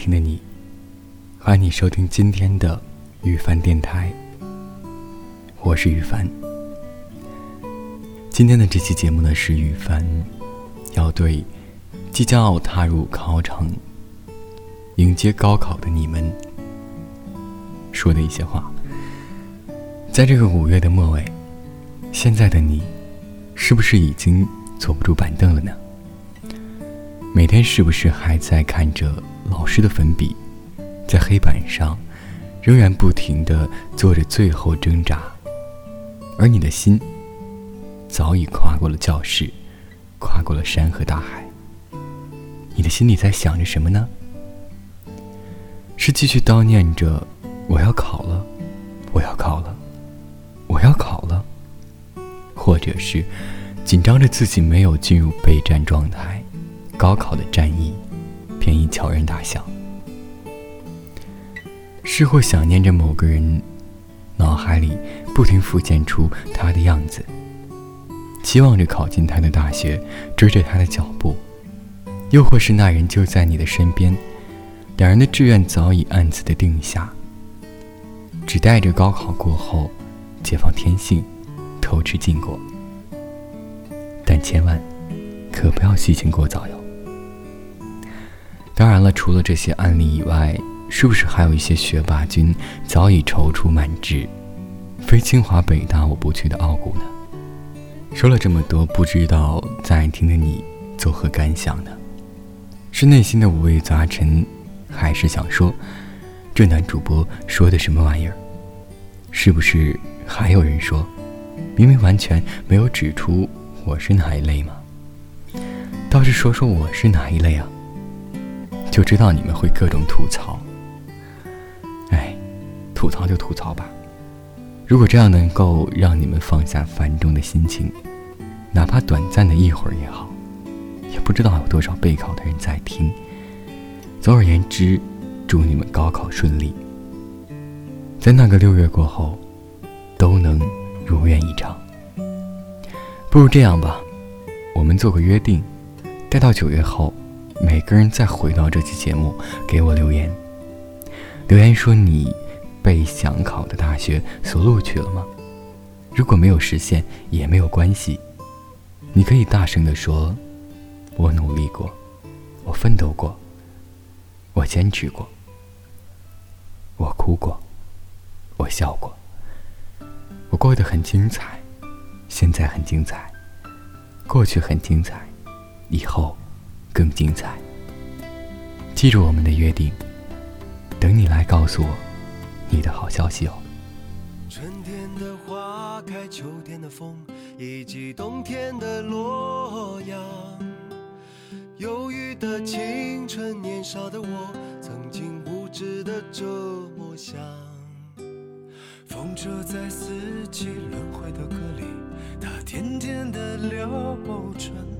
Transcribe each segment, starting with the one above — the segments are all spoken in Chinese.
听的你，欢迎你收听今天的雨凡电台。我是雨凡。今天的这期节目呢，是雨凡要对即将要踏入考场、迎接高考的你们说的一些话。在这个五月的末尾，现在的你，是不是已经坐不住板凳了呢？每天是不是还在看着老师的粉笔，在黑板上，仍然不停的做着最后挣扎，而你的心早已跨过了教室，跨过了山和大海。你的心里在想着什么呢？是继续叨念着我要考了，我要考了，我要考了，或者是紧张着自己没有进入备战状态？高考的战役，便已悄然打响。是或想念着某个人，脑海里不停浮现出他的样子，期望着考进他的大学，追着他的脚步；又或是那人就在你的身边，两人的志愿早已暗自的定下，只待着高考过后，解放天性，偷吃禁果。但千万可不要细情过早哟。当然了，除了这些案例以外，是不是还有一些学霸君早已踌躇满志，非清华北大我不去的傲骨呢？说了这么多，不知道在听的你作何感想呢？是内心的五味杂陈，还是想说这男主播说的什么玩意儿？是不是还有人说，明明完全没有指出我是哪一类吗？倒是说说我是哪一类啊？就知道你们会各种吐槽，哎，吐槽就吐槽吧。如果这样能够让你们放下繁重的心情，哪怕短暂的一会儿也好，也不知道有多少备考的人在听。总而言之，祝你们高考顺利，在那个六月过后，都能如愿以偿。不如这样吧，我们做个约定，待到九月后。每个人再回到这期节目，给我留言。留言说你被想考的大学所录取了吗？如果没有实现也没有关系，你可以大声的说：“我努力过，我奋斗过，我坚持过，我哭过，我笑过，我过得很精彩，现在很精彩，过去很精彩，以后。”更精彩。记住我们的约定，等你来告诉我你的好消息哦。春天的花开，秋天的风，以及冬天的洛阳。忧郁的青春，年少的我，曾经无知的这么想。风车在四季轮回的歌里，它甜甜的流转。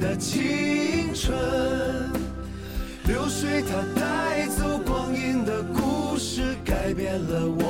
的青春。流水它带走光阴的故事，改变了我